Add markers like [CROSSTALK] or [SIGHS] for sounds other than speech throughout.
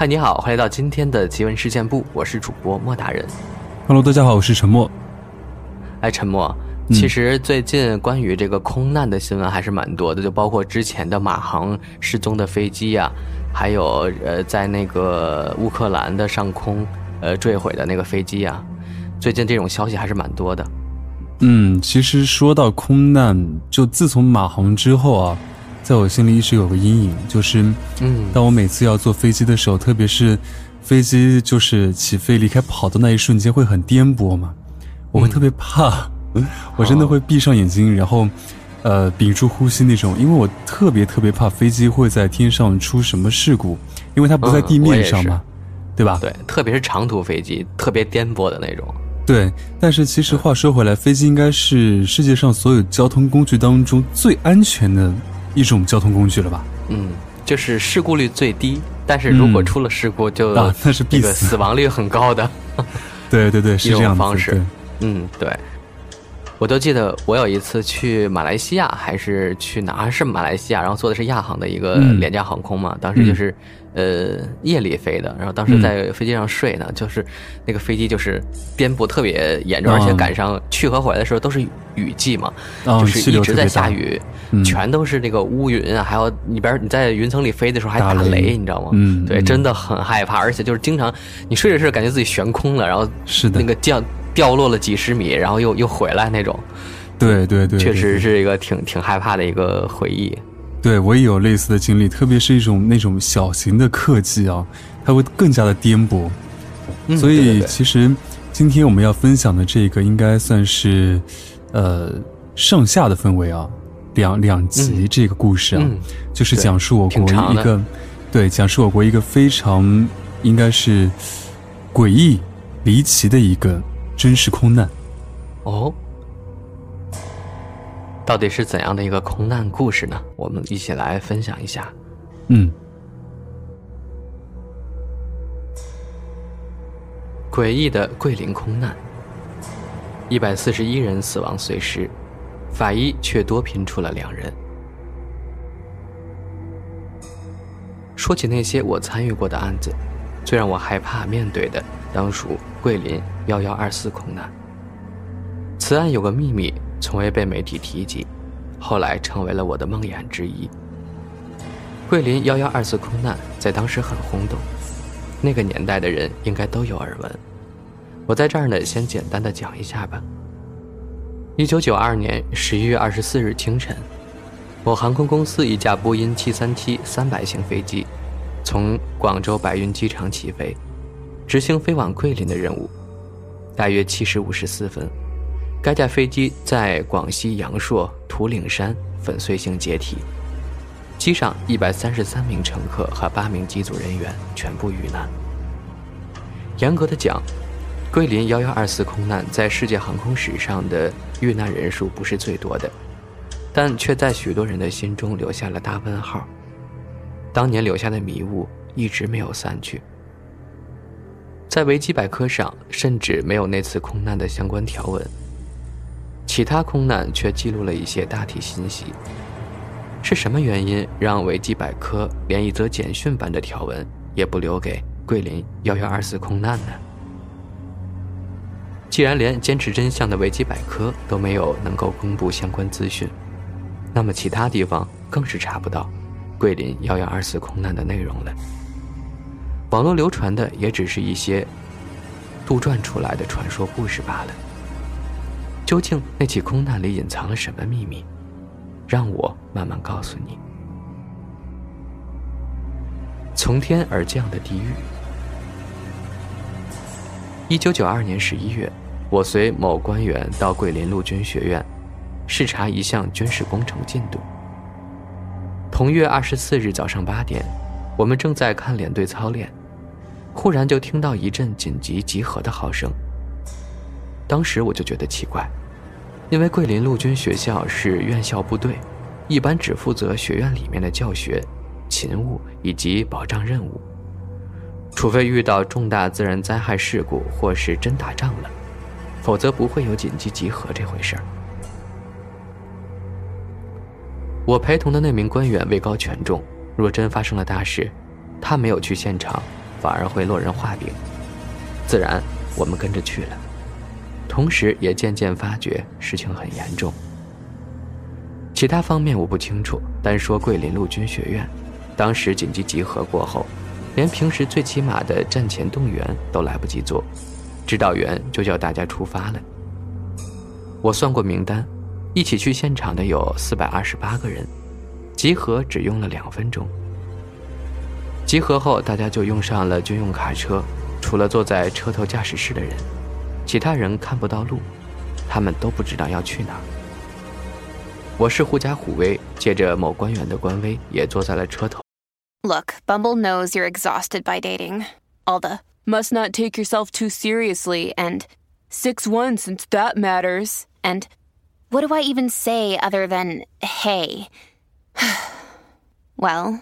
嗨，你好，欢迎来到今天的奇闻事件部，我是主播莫大人。Hello，大家好，我是陈默。哎，陈默，其实最近关于这个空难的新闻还是蛮多的，就包括之前的马航失踪的飞机呀，还有呃，在那个乌克兰的上空呃坠毁的那个飞机呀，最近这种消息还是蛮多的。嗯，其实说到空难，就自从马航之后啊。在我心里一直有个阴影，就是，嗯，当我每次要坐飞机的时候，特别是飞机就是起飞离开跑道那一瞬间会很颠簸嘛，我会特别怕，[LAUGHS] 我真的会闭上眼睛，然后，呃，屏住呼吸那种，因为我特别特别怕飞机会在天上出什么事故，因为它不在地面上嘛，对吧？对，特别是长途飞机，特别颠簸的那种。对，但是其实话说回来，飞机应该是世界上所有交通工具当中最安全的。一种交通工具了吧？嗯，就是事故率最低，但是如果出了事故，就啊，那是必死死亡率很高的。对对对，是这样方式。嗯，对。我都记得，我有一次去马来西亚，还是去哪？是马来西亚，然后坐的是亚航的一个廉价航空嘛。当时就是，呃，夜里飞的，然后当时在飞机上睡呢，就是那个飞机就是颠簸特别严重，而且赶上去和回来的时候都是雨季嘛，就是一直在下雨，全都是那个乌云啊，还有里边你在云层里飞的时候还打雷，你知道吗？嗯，对，真的很害怕，而且就是经常你睡着睡着感觉自己悬空了，然后是的，那个降。掉落了几十米，然后又又回来那种，对对对，确实是一个挺挺害怕的一个回忆。对我也有类似的经历，特别是一种那种小型的客机啊，它会更加的颠簸。所以其实今天我们要分享的这个应该算是呃上下的氛围啊，两两集这个故事啊，就是讲述我国一个对讲述我国一个非常应该是诡异离奇的一个。真实空难，哦，到底是怎样的一个空难故事呢？我们一起来分享一下。嗯，诡异的桂林空难，一百四十一人死亡碎尸，法医却多拼出了两人。说起那些我参与过的案子，最让我害怕面对的，当属桂林。幺幺二四空难，此案有个秘密，从未被媒体提及，后来成为了我的梦魇之一。桂林幺幺二四空难在当时很轰动，那个年代的人应该都有耳闻。我在这儿呢，先简单的讲一下吧。一九九二年十一月二十四日清晨，某航空公司一架波音七三七三百型飞机，从广州白云机场起飞，执行飞往桂林的任务。大约七时五十四分，该架飞机在广西阳朔土岭山粉碎性解体，机上一百三十三名乘客和八名机组人员全部遇难。严格的讲，桂林幺幺二四空难在世界航空史上的遇难人数不是最多的，但却在许多人的心中留下了大问号。当年留下的迷雾一直没有散去。在维基百科上，甚至没有那次空难的相关条文。其他空难却记录了一些大体信息。是什么原因让维基百科连一则简讯般的条文也不留给桂林幺幺二四空难呢？既然连坚持真相的维基百科都没有能够公布相关资讯，那么其他地方更是查不到桂林幺幺二四空难的内容了。网络流传的也只是一些杜撰出来的传说故事罢了。究竟那起空难里隐藏了什么秘密？让我慢慢告诉你。从天而降的地狱。一九九二年十一月，我随某官员到桂林陆军学院视察一项军事工程进度。同月二十四日早上八点，我们正在看连队操练。忽然就听到一阵紧急集合的号声。当时我就觉得奇怪，因为桂林陆军学校是院校部队，一般只负责学院里面的教学、勤务以及保障任务，除非遇到重大自然灾害事故或是真打仗了，否则不会有紧急集合这回事儿。我陪同的那名官员位高权重，若真发生了大事，他没有去现场。反而会落人话柄。自然，我们跟着去了，同时也渐渐发觉事情很严重。其他方面我不清楚，单说桂林陆军学院，当时紧急集合过后，连平时最起码的战前动员都来不及做，指导员就叫大家出发了。我算过名单，一起去现场的有四百二十八个人，集合只用了两分钟。集合后，大家就用上了军用卡车，除了坐在车头驾驶室的人，其他人看不到路，他们都不知道要去哪儿。我是狐假虎威，借着某官员的官威，也坐在了车头。Look, Bumble knows you're exhausted by dating. All the must not take yourself too seriously and six one since that matters. And what do I even say other than hey? [SIGHS] well,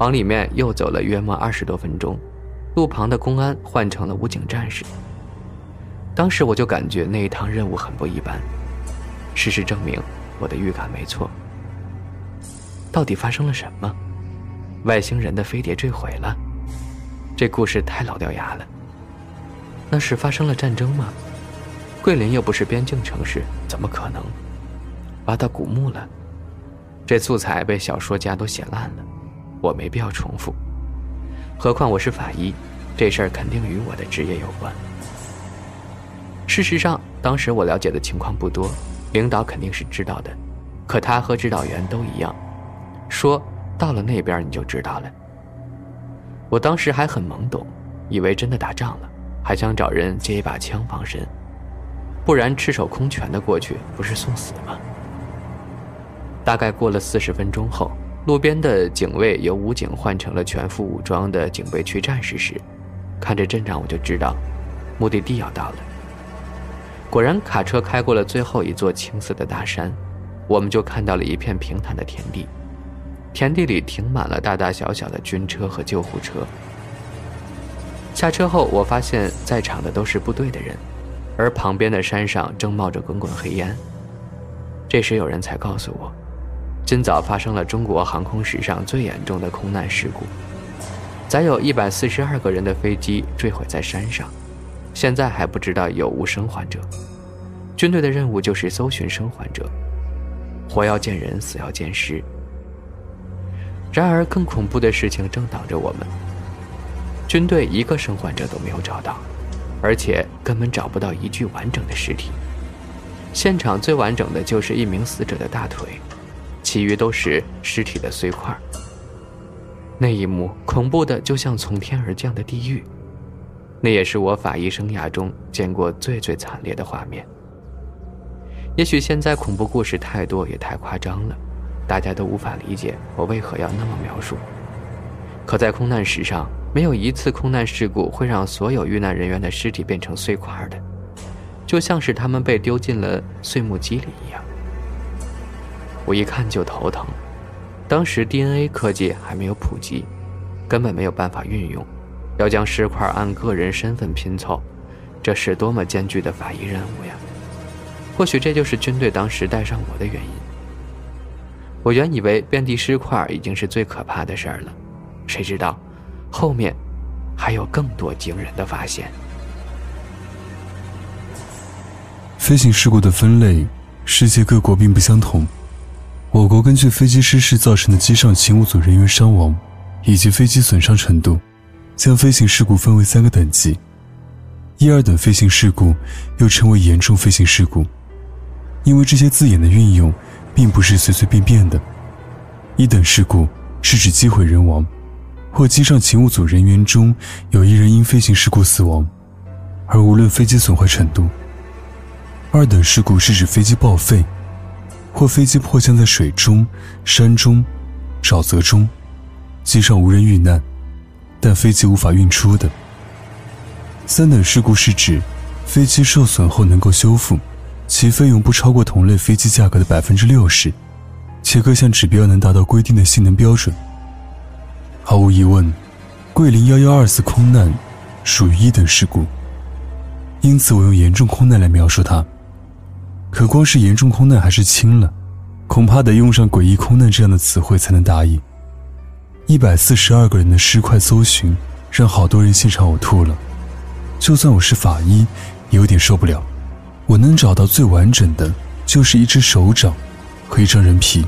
往里面又走了约莫二十多分钟，路旁的公安换成了武警战士。当时我就感觉那一趟任务很不一般。事实证明，我的预感没错。到底发生了什么？外星人的飞碟坠毁了？这故事太老掉牙了。那是发生了战争吗？桂林又不是边境城市，怎么可能？挖到古墓了？这素材被小说家都写烂了，我没必要重复。何况我是法医，这事儿肯定与我的职业有关。事实上，当时我了解的情况不多。领导肯定是知道的，可他和指导员都一样，说到了那边你就知道了。我当时还很懵懂，以为真的打仗了，还想找人借一把枪防身，不然赤手空拳的过去不是送死吗？大概过了四十分钟后，路边的警卫由武警换成了全副武装的警备区战士时，看着阵仗我就知道，目的地要到了。果然，卡车开过了最后一座青色的大山，我们就看到了一片平坦的田地，田地里停满了大大小小的军车和救护车。下车后，我发现在场的都是部队的人，而旁边的山上正冒着滚滚黑烟。这时，有人才告诉我，今早发生了中国航空史上最严重的空难事故，载有一百四十二个人的飞机坠毁在山上。现在还不知道有无生还者，军队的任务就是搜寻生还者，活要见人，死要见尸。然而，更恐怖的事情正等着我们。军队一个生还者都没有找到，而且根本找不到一具完整的尸体。现场最完整的就是一名死者的大腿，其余都是尸体的碎块。那一幕恐怖的就像从天而降的地狱。那也是我法医生涯中见过最最惨烈的画面。也许现在恐怖故事太多也太夸张了，大家都无法理解我为何要那么描述。可在空难史上，没有一次空难事故会让所有遇难人员的尸体变成碎块的，就像是他们被丢进了碎木机里一样。我一看就头疼。当时 DNA 科技还没有普及，根本没有办法运用。要将尸块按个人身份拼凑，这是多么艰巨的法医任务呀！或许这就是军队当时带上我的原因。我原以为遍地尸块已经是最可怕的事儿了，谁知道后面还有更多惊人的发现。飞行事故的分类，世界各国并不相同。我国根据飞机失事造成的机上勤务组人员伤亡以及飞机损伤程度。将飞行事故分为三个等级，一二等飞行事故又称为严重飞行事故，因为这些字眼的运用并不是随随便便的。一等事故是指机毁人亡，或机上勤务组人员中有一人因飞行事故死亡，而无论飞机损坏程度。二等事故是指飞机报废，或飞机迫降在水中、山中、沼泽中，机上无人遇难。但飞机无法运出的。三等事故是指飞机受损后能够修复，其费用不超过同类飞机价格的百分之六十，且各项指标能达到规定的性能标准。毫无疑问，桂林幺幺二四空难属于一等事故，因此我用严重空难来描述它。可光是严重空难还是轻了，恐怕得用上诡异空难这样的词汇才能答应。一百四十二个人的尸块搜寻，让好多人现场呕吐了。就算我是法医，也有点受不了。我能找到最完整的，就是一只手掌和一张人皮。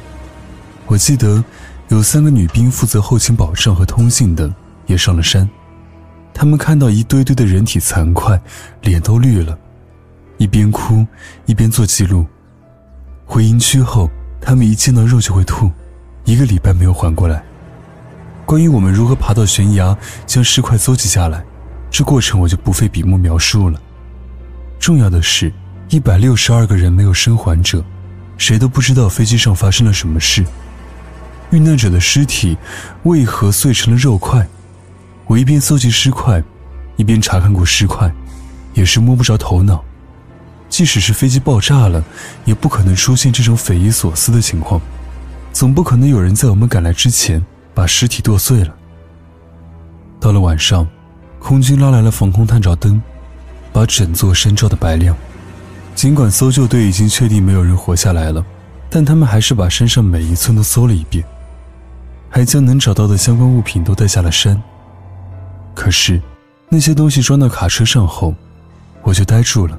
我记得有三个女兵负责后勤保障和通信的，也上了山。他们看到一堆堆的人体残块，脸都绿了，一边哭一边做记录。回营区后，他们一见到肉就会吐，一个礼拜没有缓过来。关于我们如何爬到悬崖将尸块搜集下来。这过程我就不费笔墨描述了。重要的是，一百六十二个人没有生还者，谁都不知道飞机上发生了什么事。遇难者的尸体为何碎成了肉块？我一边搜集尸块，一边查看过尸块，也是摸不着头脑。即使是飞机爆炸了，也不可能出现这种匪夷所思的情况。总不可能有人在我们赶来之前把尸体剁碎了。到了晚上。空军拉来了防空探照灯，把整座山照得白亮。尽管搜救队已经确定没有人活下来了，但他们还是把山上每一寸都搜了一遍，还将能找到的相关物品都带下了山。可是，那些东西装到卡车上后，我就呆住了，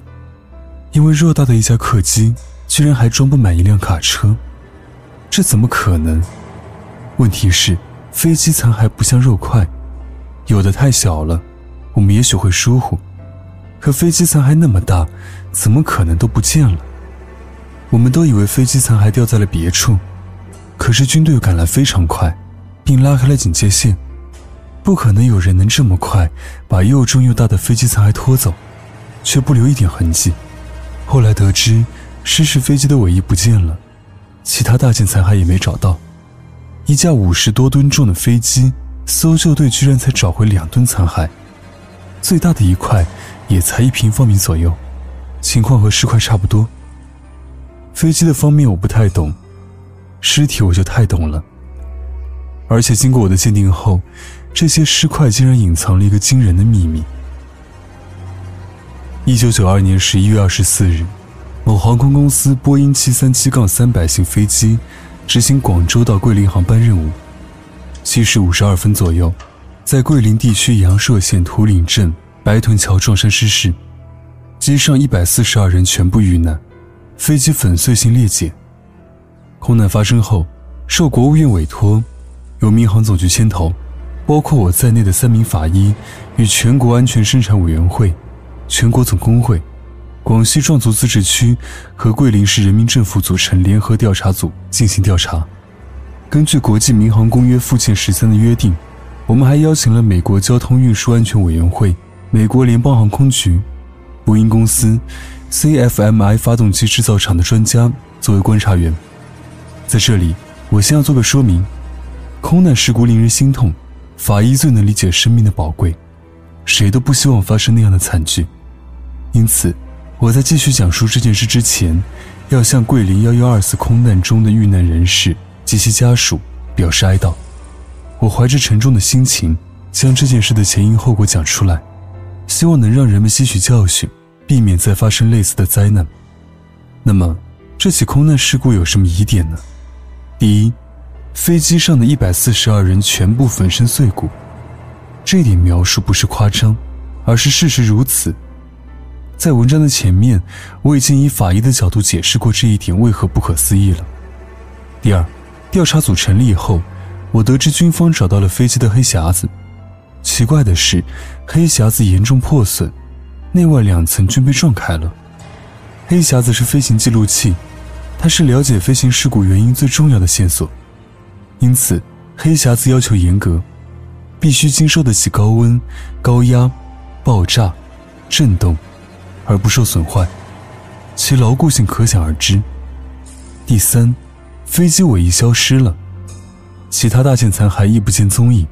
因为偌大的一架客机居然还装不满一辆卡车，这怎么可能？问题是，飞机残骸不像肉块，有的太小了。我们也许会疏忽，可飞机残骸那么大，怎么可能都不见了？我们都以为飞机残骸掉在了别处，可是军队赶来非常快，并拉开了警戒线，不可能有人能这么快把又重又大的飞机残骸拖走，却不留一点痕迹。后来得知，失事飞机的尾翼不见了，其他大件残骸也没找到。一架五十多吨重的飞机，搜救队居然才找回两吨残骸。最大的一块也才一平方米左右，情况和尸块差不多。飞机的方面我不太懂，尸体我就太懂了。而且经过我的鉴定后，这些尸块竟然隐藏了一个惊人的秘密。一九九二年十一月二十四日，某航空公司波音七三七杠三百型飞机执行广州到桂林航班任务，七时五十二分左右。在桂林地区阳朔县土岭镇白屯桥撞山失事，机上一百四十二人全部遇难，飞机粉碎性裂解。空难发生后，受国务院委托，由民航总局牵头，包括我在内的三名法医与全国安全生产委员会、全国总工会、广西壮族自治区和桂林市人民政府组成联合调查组进行调查。根据国际民航公约附件十三的约定。我们还邀请了美国交通运输安全委员会、美国联邦航空局、波音公司、CFMI 发动机制造厂的专家作为观察员。在这里，我先要做个说明：空难事故令人心痛，法医最能理解生命的宝贵，谁都不希望发生那样的惨剧。因此，我在继续讲述这件事之前，要向桂林幺幺二次空难中的遇难人士及其家属表示哀悼。我怀着沉重的心情，将这件事的前因后果讲出来，希望能让人们吸取教训，避免再发生类似的灾难。那么，这起空难事故有什么疑点呢？第一，飞机上的一百四十二人全部粉身碎骨，这点描述不是夸张，而是事实如此。在文章的前面，我已经以法医的角度解释过这一点为何不可思议了。第二，调查组成立以后。我得知军方找到了飞机的黑匣子，奇怪的是，黑匣子严重破损，内外两层均被撞开了。黑匣子是飞行记录器，它是了解飞行事故原因最重要的线索，因此黑匣子要求严格，必须经受得起高温、高压、爆炸、震动，而不受损坏，其牢固性可想而知。第三，飞机尾翼消失了。其他大件残骸亦不见踪影。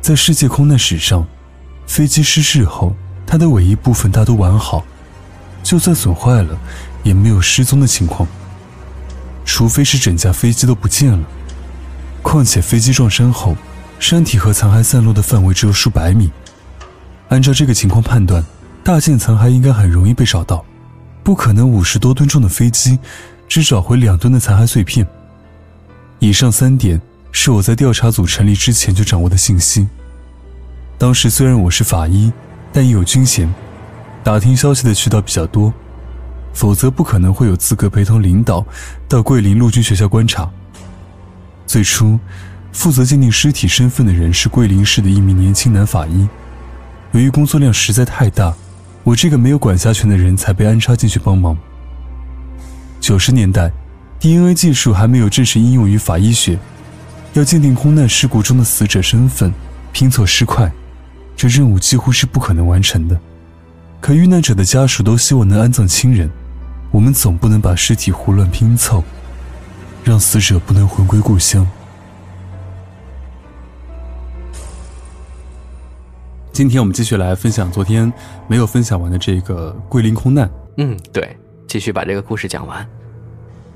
在世界空难史上，飞机失事后，它的尾翼部分大都完好，就算损坏了，也没有失踪的情况。除非是整架飞机都不见了。况且飞机撞山后，山体和残骸散落的范围只有数百米，按照这个情况判断，大件残骸应该很容易被找到，不可能五十多吨重的飞机只找回两吨的残骸碎片。以上三点是我在调查组成立之前就掌握的信息。当时虽然我是法医，但也有军衔，打听消息的渠道比较多，否则不可能会有资格陪同领导到桂林陆军学校观察。最初，负责鉴定尸体身份的人是桂林市的一名年轻男法医。由于工作量实在太大，我这个没有管辖权的人才被安插进去帮忙。九十年代，DNA 技术还没有正式应用于法医学，要鉴定空难事故中的死者身份，拼凑尸块，这任务几乎是不可能完成的。可遇难者的家属都希望能安葬亲人，我们总不能把尸体胡乱拼凑。让死者不能魂归故乡。今天我们继续来分享昨天没有分享完的这个桂林空难。嗯，对，继续把这个故事讲完。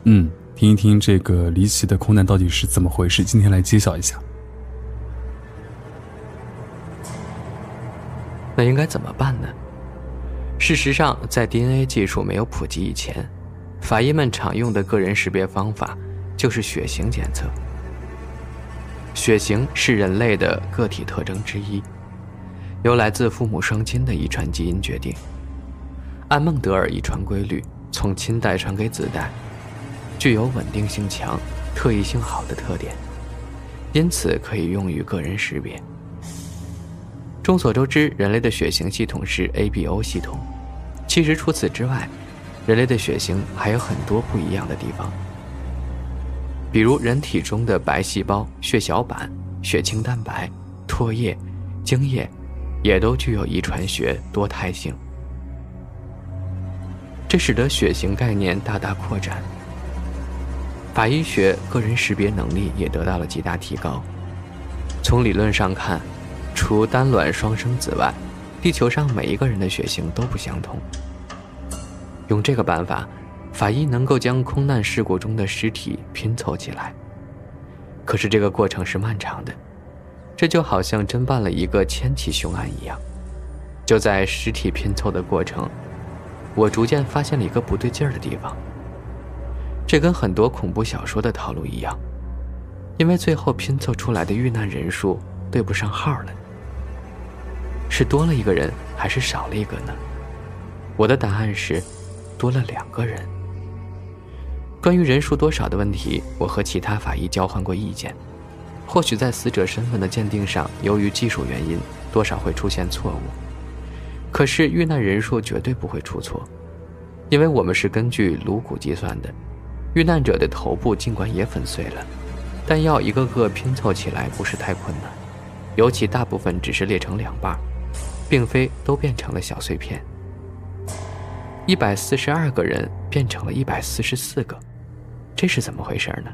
嗯，听一听这个离奇的空难到底是怎么回事。今天来揭晓一下。那应该怎么办呢？事实上，在 DNA 技术没有普及以前，法医们常用的个人识别方法。就是血型检测。血型是人类的个体特征之一，由来自父母双亲的遗传基因决定。按孟德尔遗传规律，从亲代传给子代，具有稳定性强、特异性好的特点，因此可以用于个人识别。众所周知，人类的血型系统是 ABO 系统。其实除此之外，人类的血型还有很多不一样的地方。比如人体中的白细胞、血小板、血清蛋白、唾液、精液，也都具有遗传学多态性。这使得血型概念大大扩展，法医学个人识别能力也得到了极大提高。从理论上看，除单卵双生子外，地球上每一个人的血型都不相同。用这个办法。法医能够将空难事故中的尸体拼凑起来，可是这个过程是漫长的，这就好像侦办了一个千起凶案一样。就在尸体拼凑的过程，我逐渐发现了一个不对劲儿的地方。这跟很多恐怖小说的套路一样，因为最后拼凑出来的遇难人数对不上号了，是多了一个人还是少了一个呢？我的答案是，多了两个人。关于人数多少的问题，我和其他法医交换过意见。或许在死者身份的鉴定上，由于技术原因，多少会出现错误。可是遇难人数绝对不会出错，因为我们是根据颅骨计算的。遇难者的头部尽管也粉碎了，但要一个个拼凑起来不是太困难，尤其大部分只是裂成两半，并非都变成了小碎片。一百四十二个人变成了一百四十四个。这是怎么回事呢？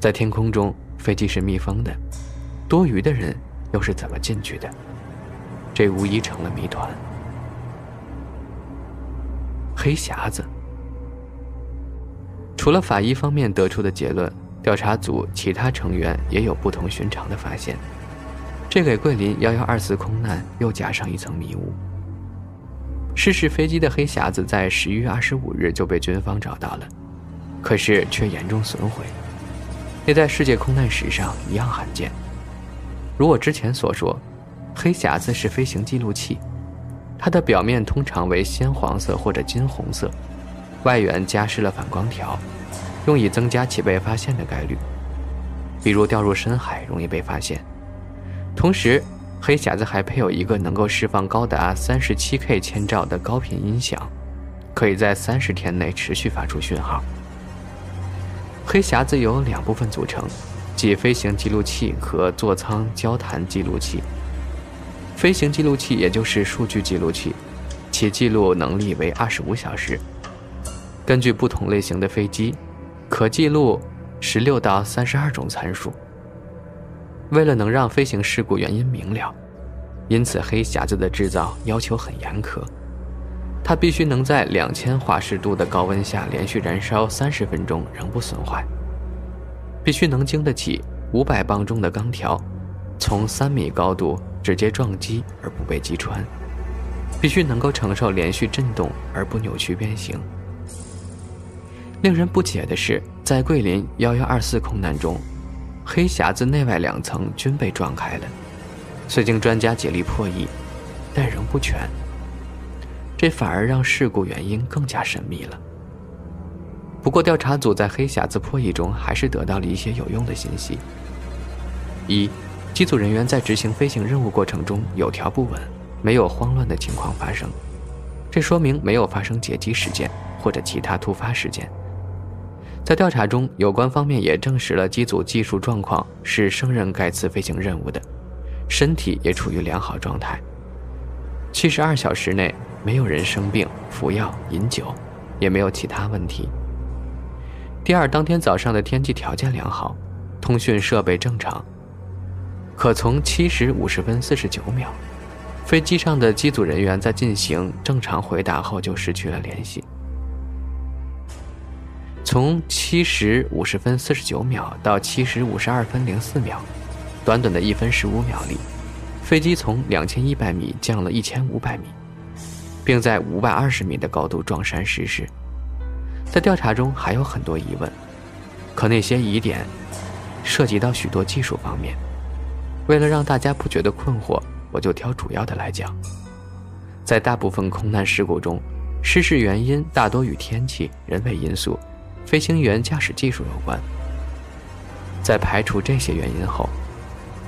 在天空中，飞机是密封的，多余的人又是怎么进去的？这无疑成了谜团。黑匣子。除了法医方面得出的结论，调查组其他成员也有不同寻常的发现，这给桂林幺幺二四空难又加上一层迷雾。失事飞机的黑匣子在十一月二十五日就被军方找到了。可是却严重损毁，那在世界空难史上一样罕见。如我之前所说，黑匣子是飞行记录器，它的表面通常为鲜黄色或者金红色，外缘加湿了反光条，用以增加其被发现的概率。比如掉入深海容易被发现。同时，黑匣子还配有一个能够释放高达三十七 K 千兆的高频音响，可以在三十天内持续发出讯号。黑匣子由两部分组成，即飞行记录器和座舱交谈记录器。飞行记录器也就是数据记录器，其记录能力为二十五小时。根据不同类型的飞机，可记录十六到三十二种参数。为了能让飞行事故原因明了，因此黑匣子的制造要求很严苛，它必须能在两千华氏度的高温下连续燃烧三十分钟仍不损坏，必须能经得起五百磅重的钢条从三米高度直接撞击而不被击穿，必须能够承受连续震动而不扭曲变形。令人不解的是，在桂林幺幺二四空难中，黑匣子内外两层均被撞开了，虽经专家竭力破译，但仍不全。这反而让事故原因更加神秘了。不过，调查组在黑匣子破译中还是得到了一些有用的信息：一，机组人员在执行飞行任务过程中有条不紊，没有慌乱的情况发生，这说明没有发生劫机事件或者其他突发事件。在调查中，有关方面也证实了机组技术状况是胜任该次飞行任务的，身体也处于良好状态。七十二小时内没有人生病、服药、饮酒，也没有其他问题。第二，当天早上的天气条件良好，通讯设备正常。可从七时五十分四十九秒，飞机上的机组人员在进行正常回答后就失去了联系。从七时五十分四十九秒到七时五十二分零四秒，短短的一分十五秒里，飞机从两千一百米降了一千五百米，并在五百二十米的高度撞山失事。在调查中还有很多疑问，可那些疑点涉及到许多技术方面。为了让大家不觉得困惑，我就挑主要的来讲。在大部分空难事故中，失事原因大多与天气、人为因素。飞行员驾驶技术有关。在排除这些原因后，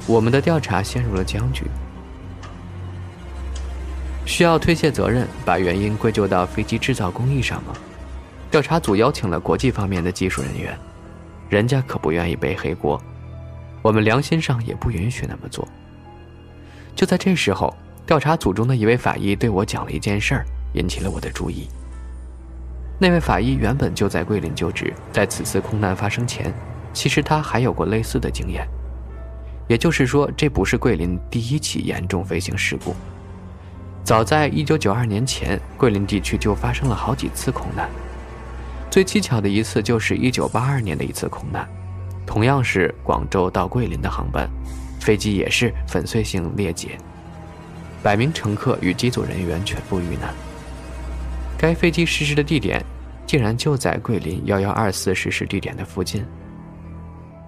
我们的调查陷入了僵局。需要推卸责任，把原因归咎到飞机制造工艺上吗？调查组邀请了国际方面的技术人员，人家可不愿意背黑锅，我们良心上也不允许那么做。就在这时候，调查组中的一位法医对我讲了一件事儿，引起了我的注意。那位法医原本就在桂林就职，在此次空难发生前，其实他还有过类似的经验。也就是说，这不是桂林第一起严重飞行事故。早在1992年前，桂林地区就发生了好几次空难。最蹊跷的一次就是1982年的一次空难，同样是广州到桂林的航班，飞机也是粉碎性裂解，百名乘客与机组人员全部遇难。该飞机失事的地点，竟然就在桂林幺幺二四失事地点的附近。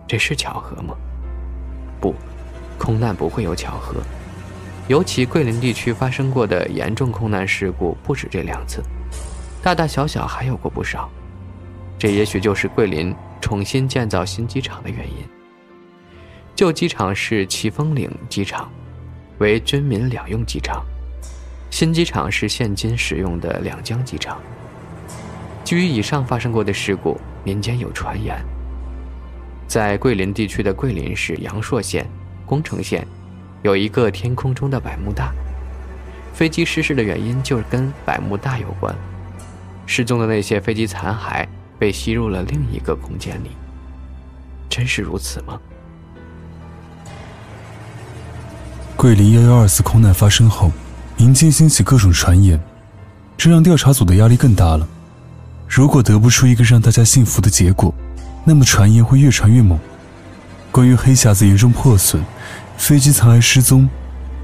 这是巧合吗？不，空难不会有巧合。尤其桂林地区发生过的严重空难事故不止这两次，大大小小还有过不少。这也许就是桂林重新建造新机场的原因。旧机场是奇峰岭机场，为军民两用机场。新机场是现今使用的两江机场。基于以上发生过的事故，民间有传言，在桂林地区的桂林市阳朔县、宫城县，有一个天空中的百慕大，飞机失事的原因就是跟百慕大有关。失踪的那些飞机残骸被吸入了另一个空间里，真是如此吗？桂林幺幺二四空难发生后。民间兴起各种传言，这让调查组的压力更大了。如果得不出一个让大家信服的结果，那么传言会越传越猛。关于黑匣子严重破损、飞机残骸失踪、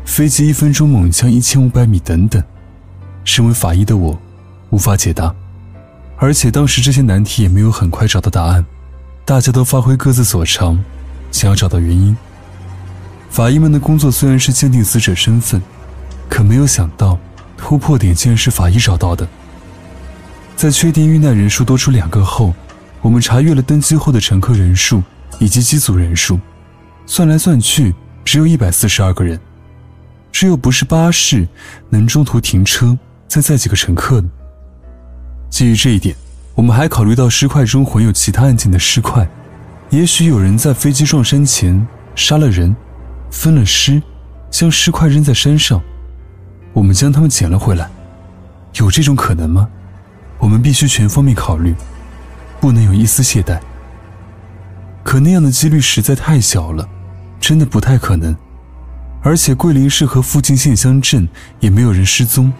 飞机一分钟猛降一千五百米等等，身为法医的我无法解答。而且当时这些难题也没有很快找到答案，大家都发挥各自所长，想要找到原因。法医们的工作虽然是鉴定死者身份。可没有想到，突破点竟然是法医找到的。在确定遇难人数多出两个后，我们查阅了登机后的乘客人数以及机组人数，算来算去只有一百四十二个人，只有不是巴士能中途停车再载几个乘客呢。基于这一点，我们还考虑到尸块中混有其他案件的尸块，也许有人在飞机撞山前杀了人，分了尸，将尸块扔在山上。我们将他们捡了回来，有这种可能吗？我们必须全方面考虑，不能有一丝懈怠。可那样的几率实在太小了，真的不太可能。而且桂林市和附近县乡镇也没有人失踪。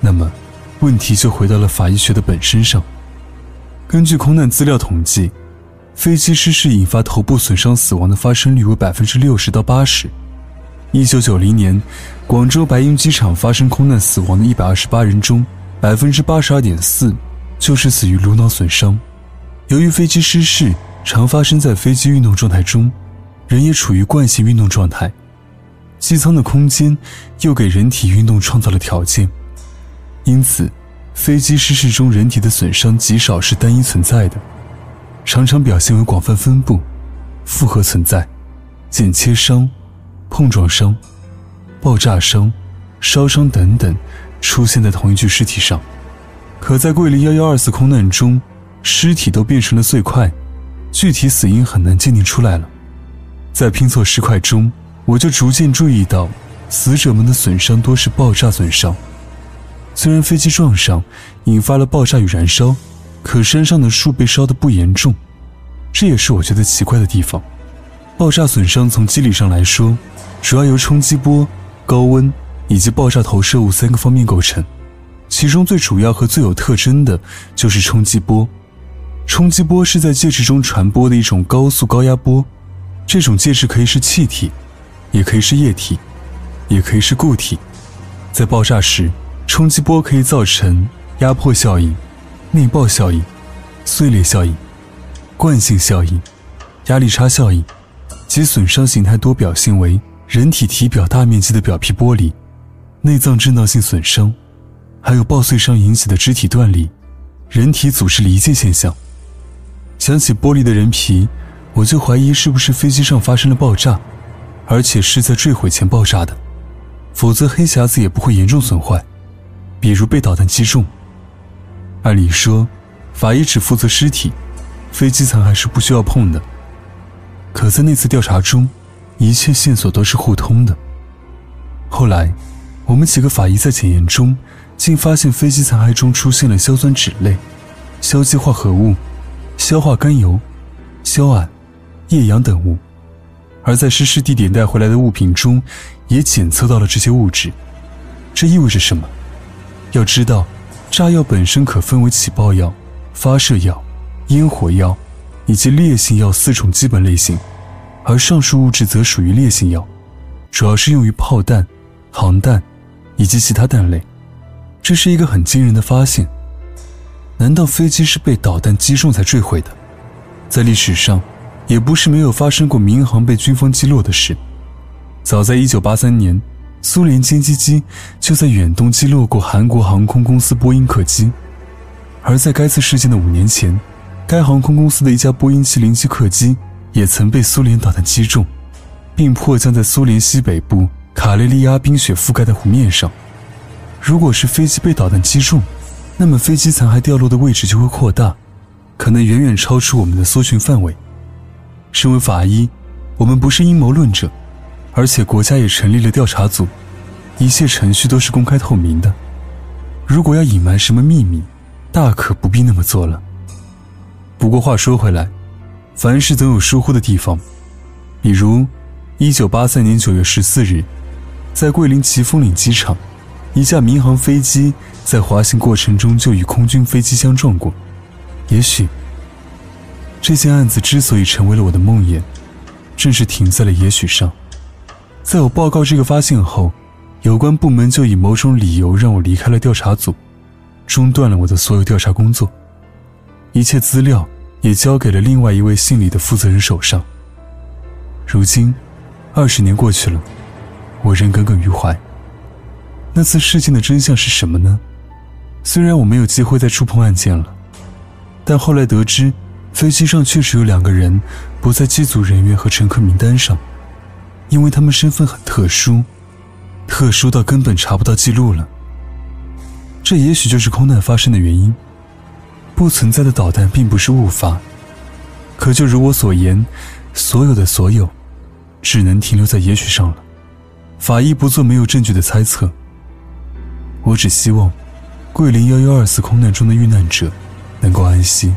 那么，问题就回到了法医学的本身上。根据空难资料统计，飞机失事引发头部损伤死亡的发生率为百分之六十到八十。一九九零年，广州白云机场发生空难死亡的一百二十八人中，百分之八十二点四就是死于颅脑损伤。由于飞机失事常发生在飞机运动状态中，人也处于惯性运动状态。机舱的空间又给人体运动创造了条件，因此，飞机失事中人体的损伤极少是单一存在的，常常表现为广泛分布、复合存在、剪切伤、碰撞伤、爆炸伤、烧伤等等，出现在同一具尸体上。可在桂林幺幺二四空难中，尸体都变成了碎块，具体死因很难鉴定出来了，在拼凑尸块中。我就逐渐注意到，死者们的损伤多是爆炸损伤。虽然飞机撞上，引发了爆炸与燃烧，可山上的树被烧得不严重，这也是我觉得奇怪的地方。爆炸损伤从机理上来说，主要由冲击波、高温以及爆炸投射物三个方面构成，其中最主要和最有特征的就是冲击波。冲击波是在介质中传播的一种高速高压波，这种介质可以是气体。也可以是液体，也可以是固体。在爆炸时，冲击波可以造成压迫效应、内爆效应、碎裂效应、惯性效应、压力差效应，其损伤形态多表现为人体体表大面积的表皮剥离、内脏震荡性损伤，还有爆碎伤引起的肢体断裂、人体组织离间现象。想起剥离的人皮，我就怀疑是不是飞机上发生了爆炸。而且是在坠毁前爆炸的，否则黑匣子也不会严重损坏，比如被导弹击中。按理说，法医只负责尸体，飞机残骸是不需要碰的。可在那次调查中，一切线索都是互通的。后来，我们几个法医在检验中，竟发现飞机残骸中出现了硝酸酯类、硝基化合物、硝化甘油、硝铵、液氧等物。而在失事地点带回来的物品中，也检测到了这些物质。这意味着什么？要知道，炸药本身可分为起爆药、发射药、烟火药以及烈性药四种基本类型，而上述物质则属于烈性药，主要是用于炮弹、航弹以及其他弹类。这是一个很惊人的发现。难道飞机是被导弹击中才坠毁的？在历史上。也不是没有发生过民航被军方击落的事。早在1983年，苏联歼击机就在远东击落过韩国航空公司波音客机。而在该次事件的五年前，该航空公司的一架波音707客机也曾被苏联导弹击中，并迫降在苏联西北部卡累利亚冰雪覆盖的湖面上。如果是飞机被导弹击中，那么飞机残骸掉落的位置就会扩大，可能远远超出我们的搜寻范围。身为法医，我们不是阴谋论者，而且国家也成立了调查组，一切程序都是公开透明的。如果要隐瞒什么秘密，大可不必那么做了。不过话说回来，凡事总有疏忽的地方，比如，一九八三年九月十四日，在桂林奇峰岭机场，一架民航飞机在滑行过程中就与空军飞机相撞过，也许。这件案子之所以成为了我的梦魇，正是停在了“也许”上。在我报告这个发现后，有关部门就以某种理由让我离开了调查组，中断了我的所有调查工作，一切资料也交给了另外一位姓李的负责人手上。如今，二十年过去了，我仍耿耿于怀。那次事件的真相是什么呢？虽然我没有机会再触碰案件了，但后来得知。飞机上确实有两个人不在机组人员和乘客名单上，因为他们身份很特殊，特殊到根本查不到记录了。这也许就是空难发生的原因。不存在的导弹并不是误发，可就如我所言，所有的所有，只能停留在也许上了。法医不做没有证据的猜测。我只希望，桂林幺幺二四空难中的遇难者能够安息。